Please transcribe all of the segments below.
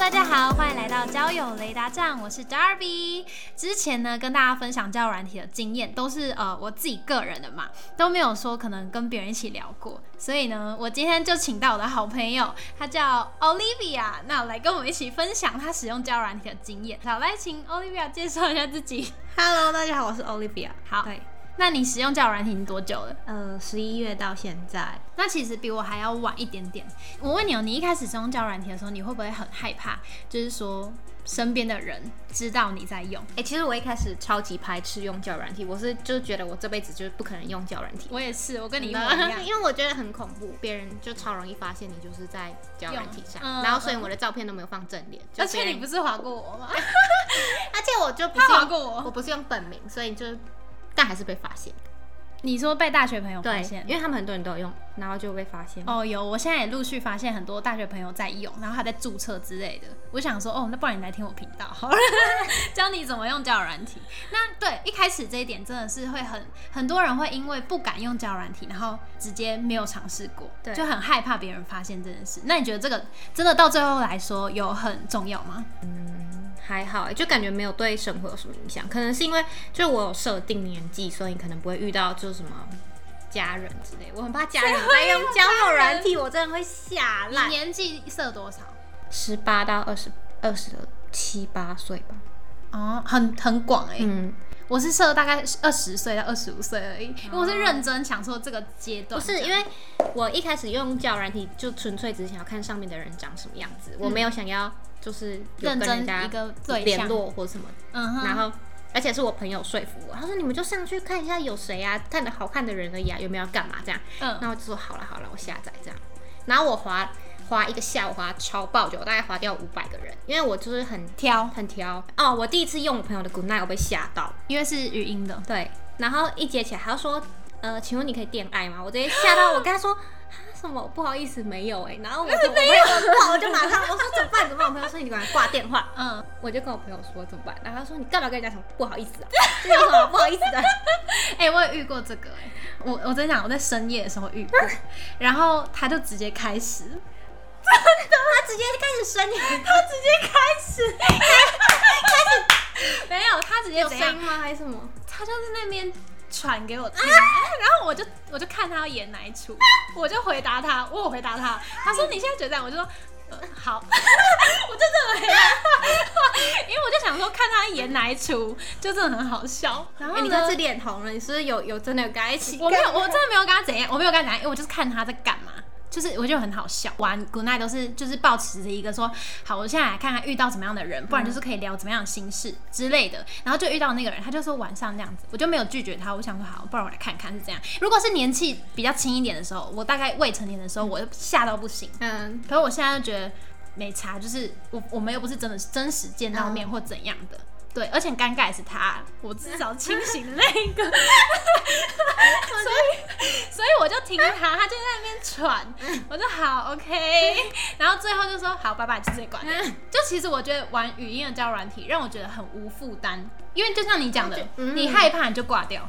大家好，欢迎来到交友雷达站，我是 Darby。之前呢，跟大家分享交友软体的经验，都是呃我自己个人的嘛，都没有说可能跟别人一起聊过。所以呢，我今天就请到我的好朋友，他叫 Olivia，那来跟我们一起分享他使用交友软体的经验。好，来请 Olivia 介绍一下自己。Hello，大家好，我是 Olivia。好。对。那你使用交友软体多久了？呃，十一月到现在，那其实比我还要晚一点点。我问你哦，你一开始使用交友软体的时候，你会不会很害怕？就是说身边的人知道你在用？哎，其实我一开始超级排斥用交友软体，我是就觉得我这辈子就是不可能用交友软体。我也是，我跟你一模一样，因为我觉得很恐怖，别人就超容易发现你就是在交友软体上，然后所以我的照片都没有放正脸。而且你不是划过我吗？而且我就不是划过我，我不是用本名，所以就但还是被发现。你说被大学朋友发现，因为他们很多人都有用，然后就被发现。哦，有，我现在也陆续发现很多大学朋友在用，然后还在注册之类的。我想说，哦，那不然你来听我频道，好了，教你怎么用交友软体。那对，一开始这一点真的是会很很多人会因为不敢用交友软体，然后直接没有尝试过，就很害怕别人发现这件事。那你觉得这个真的到最后来说有很重要吗？嗯。还好，就感觉没有对生活有什么影响。可能是因为就我有设定年纪，所以可能不会遇到就是什么家人之类。我很怕家人在用交友软体，我真的会吓烂。你年纪设多少？十八到二十二十七八岁吧。哦，很很广哎。嗯，我是设大概二十岁到二十五岁而已。因为我是认真想说这个阶段。不是，因为我一开始用交友软体就纯粹只是想要看上面的人长什么样子，我没有想要。就是认真一个联络或什么，嗯哼然后而且是我朋友说服我，他说你们就上去看一下有谁啊，看的好看的人而已啊，有没有要干嘛这样？嗯，那我就说好了好了，我下载这样，然后我滑滑一个下午花超爆久，大概花掉五百个人，因为我就是很挑很挑哦，我第一次用我朋友的 Good Night，我被吓到，因为是语音的，对，然后一接起来，他说呃，请问你可以恋爱吗？我直接吓到，我跟他说。什么不好意思没有哎，然后我 就我朋友我就马上我说怎么办怎么办？我朋友说你赶快挂电话。嗯，我就跟我朋友说怎么办？然后他说你干嘛跟人家讲不好意思啊？这有什么不好意思的？哎，我也遇过这个哎，我我真讲我在深夜的时候遇过，然后他就直接开始，真的，他直接开始深夜，他直接开始开始没有，他直接有声音吗？还是什么？他就是那边。传给我听，然后我就我就看他要演哪一出，我就回答他，我回答他，他说你现在觉得这样，我就说呃好，我就这么回答，因为我就想说看他演哪一出，就真的很好笑。然后你这次脸红了，你是不是有有真的有跟他一起？我没有，我真的没有跟他怎样，我没有跟他怎样，因为我就是看他在干嘛。就是我觉得很好笑，玩 Good Night 都是就是保持着一个说好，我现在来看看遇到什么样的人，不然就是可以聊怎么样的心事之类的。然后就遇到那个人，他就说晚上这样子，我就没有拒绝他。我想说好，不然我来看看是这样。如果是年纪比较轻一点的时候，我大概未成年的时候，我就吓到不行。嗯，可是我现在就觉得没差，就是我我们又不是真的真实见到面或怎样的。对，而且尴尬是他，我至少清醒的那个，听他，他就在那边喘，我就好 OK，然后最后就说好，拜拜，就这管。就其实我觉得玩语音的交友软体让我觉得很无负担，因为就像你讲的，你害怕你就挂掉，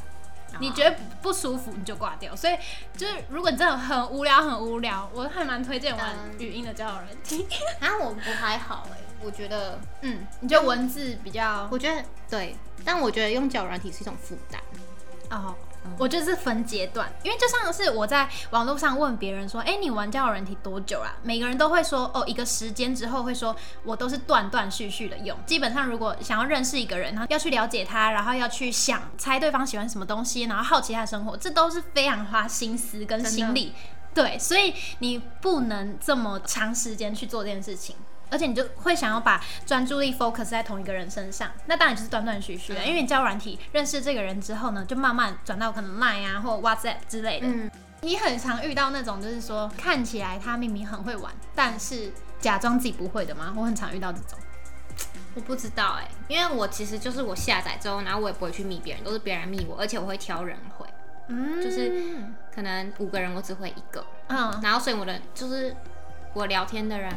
你觉得不舒服你就挂掉，所以就是如果你真的很无聊很无聊，我还蛮推荐玩语音的交友软体。啊，我我还好哎。我觉得，嗯，你觉得文字比较？我觉得对，但我觉得用交友软体是一种负担。哦，我觉得是分阶段，因为就像是我在网络上问别人说，哎，你玩交友软体多久啦？每个人都会说，哦，一个时间之后会说，我都是断断续续的用。基本上，如果想要认识一个人，然后要去了解他，然后要去想猜对方喜欢什么东西，然后好奇他的生活，这都是非常花心思跟心力。对，所以你不能这么长时间去做这件事情。而且你就会想要把专注力 focus 在同一个人身上，那当然就是断断续续的。因为你交软体认识这个人之后呢，就慢慢转到可能 Line 啊或 WhatsApp 之类的。嗯，你很常遇到那种就是说看起来他明明很会玩，但是假装自己不会的吗？我很常遇到这种。我不知道哎，因为我其实就是我下载之后，然后我也不会去密别人，都是别人密我，而且我会挑人回。嗯，就是可能五个人我只会一个。嗯，然后所以我的就是我聊天的人。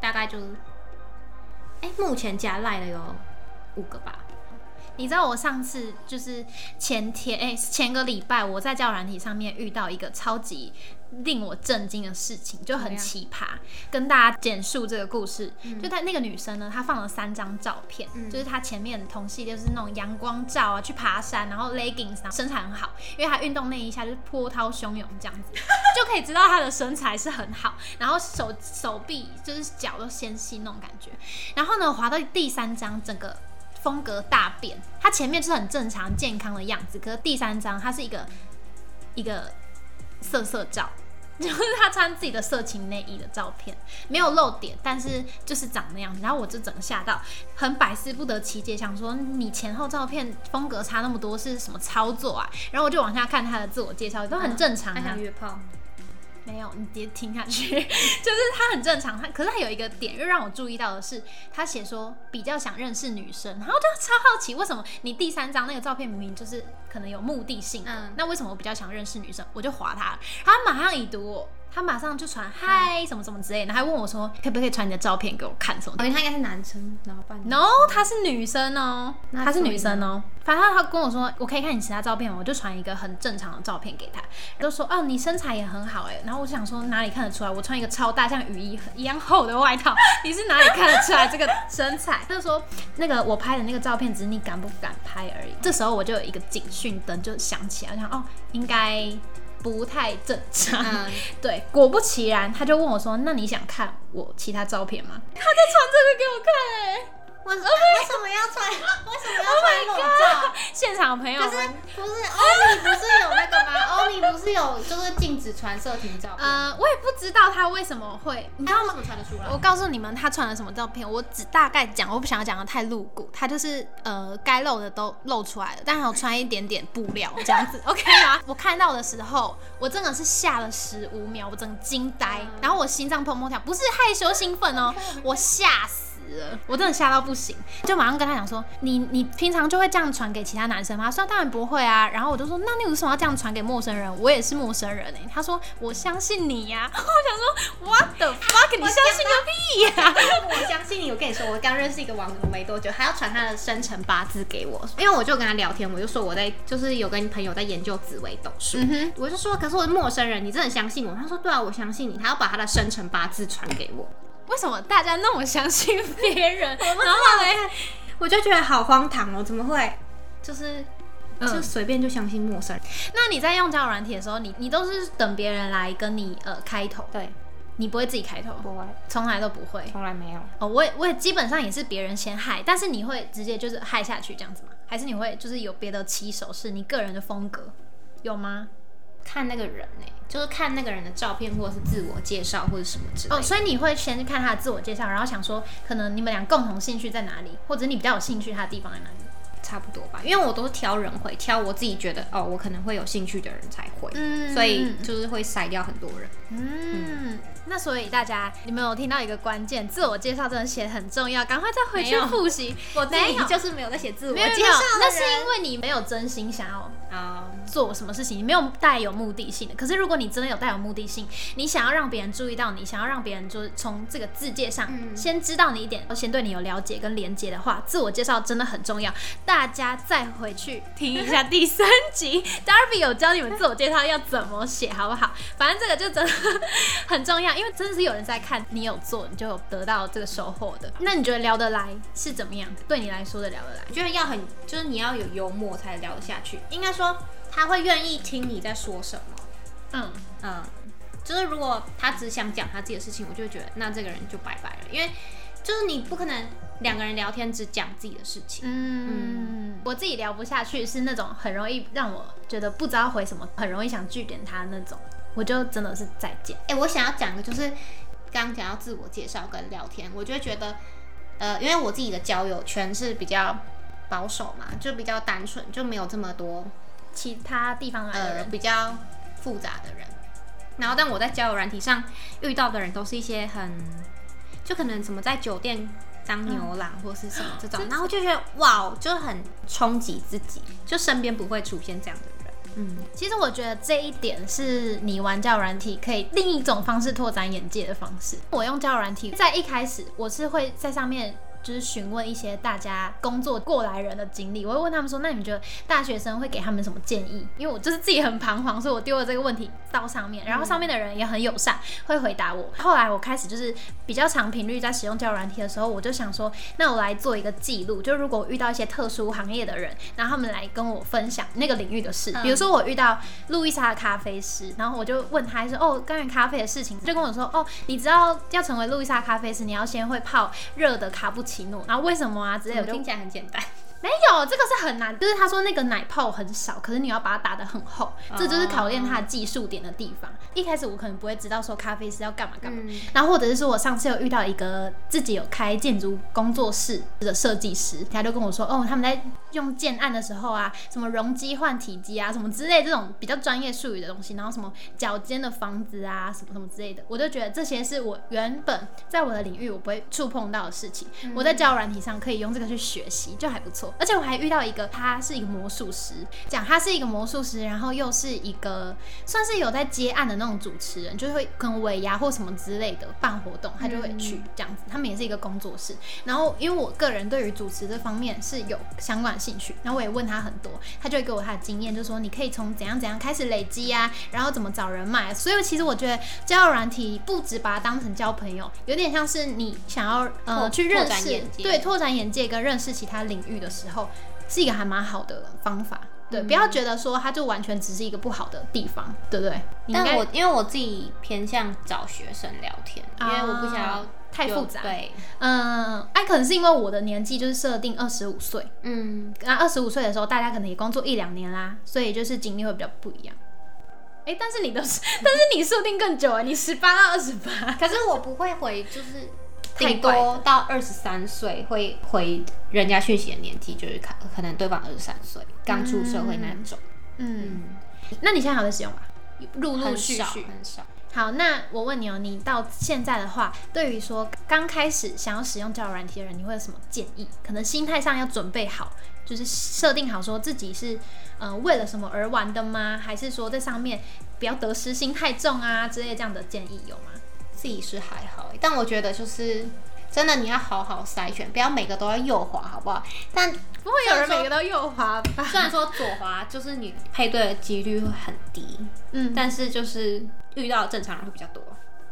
大概就哎，目前加赖的有五个吧。你知道我上次就是前天哎，前个礼拜我在教软体上面遇到一个超级令我震惊的事情，就很奇葩。跟大家简述这个故事，就她那个女生呢，她放了三张照片，就是她前面同系列是那种阳光照啊，去爬山，然后 leggings，身材很好，因为她运动那一下就是波涛汹涌这样子，就可以知道她的身材是很好，然后手手臂就是脚都纤细那种感觉。然后呢，滑到第三张，整个。风格大变，他前面是很正常健康的样子，可是第三张他是一个一个色色照，就是他穿自己的色情内衣的照片，没有露点，但是就是长那样子。然后我就整个吓到，很百思不得其解，想说你前后照片风格差那么多是什么操作啊？然后我就往下看他的自我介绍，都很正常。他想约炮。没有，你别听下去，就是他很正常。他可是他有一个点又让我注意到的是，他写说比较想认识女生，然后就超好奇为什么你第三张那个照片明明就是可能有目的性，嗯，那为什么我比较想认识女生？我就划他，他马上已读我。他马上就传嗨什么什么之类的，还问我说可不可以传你的照片给我看什么？因为他应该是男生，然后办。No，他是女生哦，他是女生哦。反正他跟我说我可以看你其他照片吗？我就传一个很正常的照片给他，就说哦你身材也很好哎。然后我就想说哪里看得出来？我穿一个超大像雨衣一样厚的外套，你是哪里看得出来这个身材？他就说那个我拍的那个照片只是你敢不敢拍而已。这时候我就有一个警讯灯就响起来，我想哦应该。不太正常，对，果不其然，他就问我说：“那你想看我其他照片吗？”他在传这个给我看，哎。为什么要穿？为什么要穿裸照？现场朋友们，不是欧尼不是有那个吗？欧尼不是有就是禁止传色情照片？呃，我也不知道他为什么会，你知道吗？传得出来？我告诉你们，他传了什么照片？我只大概讲，我不想要讲的太露骨。他就是呃，该露的都露出来了，但还有穿一点点布料这样子，OK 吗？我看到的时候，我真的是吓了十五秒，我整个惊呆，然后我心脏砰砰跳，不是害羞兴奋哦，我吓死。我真的吓到不行，就马上跟他讲说，你你平常就会这样传给其他男生吗？他说当然不会啊。然后我就说，那你为什么要这样传给陌生人？我也是陌生人哎。他说我相信你呀。我想说，What the fuck？你相信个屁呀！我相信你。我跟你说，我刚认识一个网友没多久，他要传他的生辰八字给我，因为我就跟他聊天，我就说我在就是有跟朋友在研究紫微斗数，我就说，可是我是陌生人，你真的相信我？他说对啊，我相信你。他要把他的生辰八字传给我。为什么大家那么相信别人？然后嘞，我就觉得好荒唐哦！怎么会？就是就随便就相信陌生人？那你在用交友软体的时候，你你都是等别人来跟你呃开头？对，你不会自己开头？不会，从来都不会，从来没有。哦，我也我也基本上也是别人先害，但是你会直接就是害下去这样子吗？还是你会就是有别的起手是你个人的风格有吗？看那个人呢？就是看那个人的照片，或者是自我介绍，或者什么之类。哦，所以你会先看他的自我介绍，然后想说，可能你们俩共同兴趣在哪里，或者你比较有兴趣他的地方在哪里？差不多吧，因为我都是挑人会，挑我自己觉得哦，我可能会有兴趣的人才会，嗯所以就是会筛掉很多人。嗯。那所以大家，你们有听到一个关键，自我介绍真的写很重要，赶快再回去复习。我没有，就是没有在写自我介绍。那是因为你没有真心想要啊做什么事情，你没有带有目的性的。可是如果你真的有带有目的性，你想要让别人注意到你，想要让别人就是从这个字界上先知道你一点，先对你有了解跟连接的话，自我介绍真的很重要。大家再回去听一下第三集，Darby 有教你们自我介绍要怎么写，好不好？反正这个就真的很重要。因为真的是有人在看你有做，你就有得到这个收获的。那你觉得聊得来是怎么样？对你来说的聊得来，我觉得要很，就是你要有幽默才聊得下去。应该说他会愿意听你在说什么。嗯嗯，就是如果他只想讲他自己的事情，我就觉得那这个人就拜拜了。因为就是你不可能两个人聊天只讲自己的事情。嗯，我自己聊不下去，是那种很容易让我觉得不知道回什么，很容易想拒点他那种。我就真的是再见。哎，我想要讲的就是，刚刚讲到自我介绍跟聊天，我就会觉得，呃，因为我自己的交友圈是比较保守嘛，就比较单纯，就没有这么多其他地方来的人，比较复杂的人。然后，但我在交友软体上遇到的人，都是一些很，就可能什么在酒店当牛郎或是什么这种，然后就觉得哇，就很冲击自己，就身边不会出现这样的人。嗯，其实我觉得这一点是你玩交友软体可以另一种方式拓展眼界的方式。我用交友软体，在一开始我是会在上面就是询问一些大家工作过来人的经历，我会问他们说，那你们觉得大学生会给他们什么建议？因为我就是自己很彷徨，所以我丢了这个问题到上面，然后上面的人也很友善，会回答我。后来我开始就是比较长频率在使用交友软体的时候，我就想说，那我来做一个记录，就如果遇到一些特殊行业的人，然后他们来跟我分享那个领域的事，比如说我遇到路易莎的咖啡师，然后我就问他说，哦，关于咖啡的事情，就跟我说，哦，你知道要成为路易莎咖啡师，你要先会泡热的卡布奇诺，然后为什么啊之类的，听起来很简单。没有，这个是很难。就是他说那个奶泡很少，可是你要把它打得很厚，这就是考验他的技术点的地方。一开始我可能不会知道说咖啡师要干嘛干嘛，然后或者是说我上次有遇到一个自己有开建筑工作室的设计师，他就跟我说，哦，他们在用建案的时候啊，什么容积换体积啊，什么之类这种比较专业术语的东西，然后什么脚尖的房子啊，什么什么之类的，我就觉得这些是我原本在我的领域我不会触碰到的事情，我在交友软体上可以用这个去学习，就还不错。而且我还遇到一个，他是一个魔术师，讲他是一个魔术师，然后又是一个算是有在接案的那种主持人，就是会跟尾牙或什么之类的办活动，他就会去这样子。他们也是一个工作室。然后因为我个人对于主持这方面是有相关兴趣，然后我也问他很多，他就会给我他的经验，就说你可以从怎样怎样开始累积啊，然后怎么找人脉。所以其实我觉得交友软体不止把它当成交朋友，有点像是你想要呃去认识，对，拓展眼界跟认识其他领域的时候。是一个还蛮好的方法，对，不要觉得说它就完全只是一个不好的地方，对不对？但我因为我自己偏向找学生聊天，因为我不想要太复杂。对，嗯，哎，可能是因为我的年纪就是设定二十五岁，嗯，那二十五岁的时候大家可能也工作一两年啦，所以就是经历会比较不一样。哎，但是你都是，但是你设定更久啊，你十八到二十八，可是我不会回，就是。顶多到二十三岁会回人家讯息的年纪，就是可可能对方二十三岁刚出社会那种。嗯，那你现在还在使用吗？陆陆续续很少。好，那我问你哦，你到现在的话，对于说刚开始想要使用交友软体的人，你会有什么建议？可能心态上要准备好，就是设定好说自己是呃为了什么而玩的吗？还是说在上面不要得失心太重啊之类这样的建议有吗？自己是还好，但我觉得就是真的，你要好好筛选，不要每个都要右滑，好不好？但不会有人每个都右滑吧？虽然说左滑就是你配对的几率会很低，嗯，但是就是遇到正常人会比较多，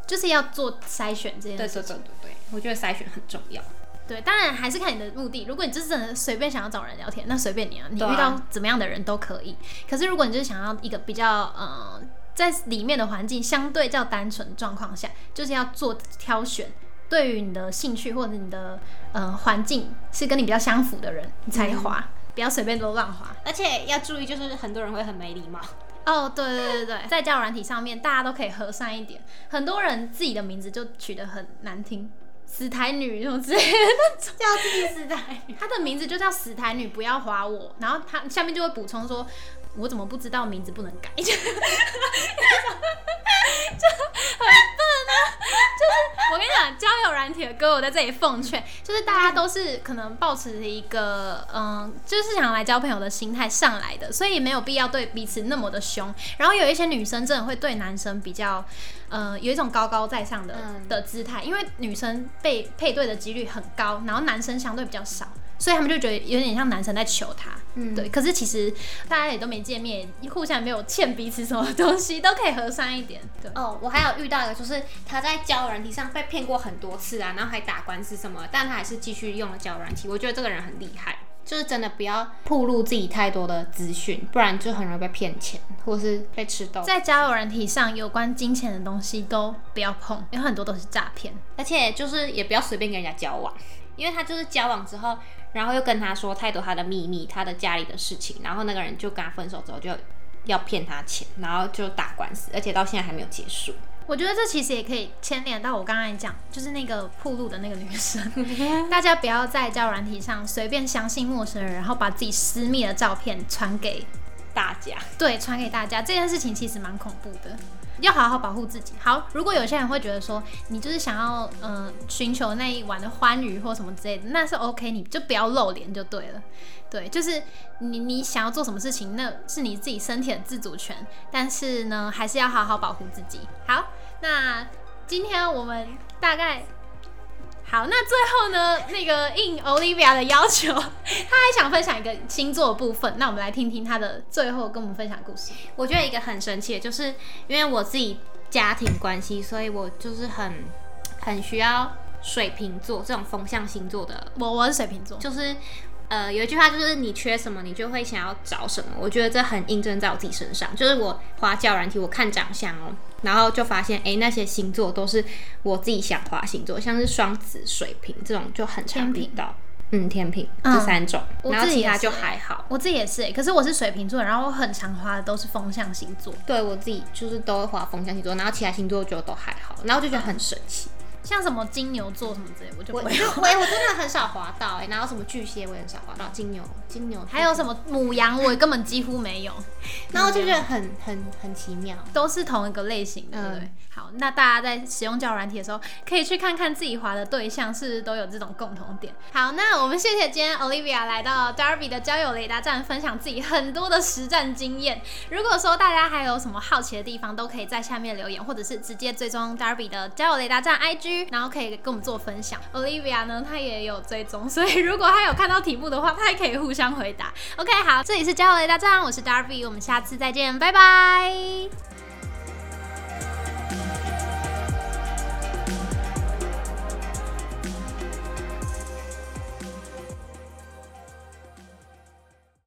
就是要做筛选这件事。对对对对对，我觉得筛选很重要。对，当然还是看你的目的。如果你就是真的随便想要找人聊天，那随便你啊，你遇到怎么样的人都可以。可是如果你就是想要一个比较嗯。在里面的环境相对较单纯状况下，就是要做挑选。对于你的兴趣或者你的呃环境是跟你比较相符的人，你才滑，不要随便都乱滑。而且要注意，就是很多人会很没礼貌。哦，对对对对，在交友软体上面，大家都可以和善一点。很多人自己的名字就取得很难听，死台女那种之类的，叫自己死台女。她的名字就叫死台女，不要划我。然后她下面就会补充说。我怎么不知道名字不能改？就很笨啊！就是我跟你讲，交友软体的歌，我在这里奉劝，就是大家都是可能抱持一个嗯，就是想来交朋友的心态上来的，所以没有必要对彼此那么的凶。然后有一些女生真的会对男生比较，呃，有一种高高在上的的姿态，因为女生被配对的几率很高，然后男生相对比较少。所以他们就觉得有点像男生在求他，嗯，对。可是其实大家也都没见面，互相没有欠彼此什么东西，都可以和善一点。对。哦，我还有遇到一个，就是他在交友软体上被骗过很多次啊，然后还打官司什么，但他还是继续用了交友软体。我觉得这个人很厉害，就是真的不要暴露自己太多的资讯，不然就很容易被骗钱，或是被吃豆。在交友软体上，有关金钱的东西都不要碰，因为很多都是诈骗，而且就是也不要随便跟人家交往。因为他就是交往之后，然后又跟他说太多他的秘密，他的家里的事情，然后那个人就跟他分手之后，就要骗他钱，然后就打官司，而且到现在还没有结束。我觉得这其实也可以牵连到我刚才讲，就是那个铺路的那个女生，大家不要在交友软体上随便相信陌生人，然后把自己私密的照片传给大家。对，传给大家这件事情其实蛮恐怖的。要好好保护自己。好，如果有些人会觉得说，你就是想要嗯寻求那一晚的欢愉或什么之类的，那是 OK，你就不要露脸就对了。对，就是你你想要做什么事情，那是你自己身体的自主权。但是呢，还是要好好保护自己。好，那今天我们大概好，那最后呢，那个应 Olivia 的要求，他还想分享一个星座部分，那我们来听听他的最后跟我们分享故事。我觉得一个很神奇的，就是因为我自己家庭关系，所以我就是很很需要水瓶座这种风象星座的。我我是水瓶座，就是。呃，有一句话就是你缺什么，你就会想要找什么。我觉得这很印证在我自己身上。就是我花教软体，我看长相哦，然后就发现，哎，那些星座都是我自己想花星座，像是双子、水瓶这种就很常遇到。嗯，天平这三种，然后其他就还好。我自己也是，可是我是水瓶座，然后我很常花的都是风象星座。对我自己就是都会花风象星座，然后其他星座就都还好，然后就觉得很神奇。像什么金牛座什么之类，我就我我 我真的很少滑到哎，然后什么巨蟹我也很少滑到，金牛金牛还有什么母羊我根本几乎没有，然后就觉得很很很奇妙，都是同一个类型的，对不对？好，那大家在使用交友软体的时候，可以去看看自己滑的对象是不是都有这种共同点。好，那我们谢谢今天 Olivia 来到 Darby 的交友雷达站，分享自己很多的实战经验。如果说大家还有什么好奇的地方，都可以在下面留言，或者是直接追踪 Darby 的交友雷达站 IG，然后可以跟我们做分享。Olivia 呢，她也有追踪，所以如果她有看到题目的话，她也可以互相回答。OK，好，这里是交流雷达站，我是 Darby，我们下次再见，拜拜。